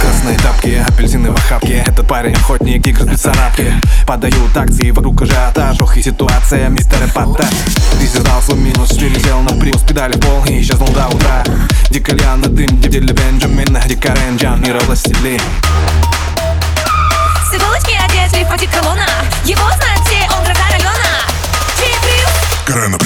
Красные тапки, апельсины в охапке. Этот парень охотник, игр без царапки Подают акции, вокруг ажиотаж Ох и ситуация, мистер Эпатаж Дизель дал свой минус, пересел на примус Педали в пол и исчезнул до утра. Диколян на дым, дебдель Бенджамин Дикаренджан, мира властелин С иголочки одет лиф колонна. Его знают все, он врага района. Чип Карена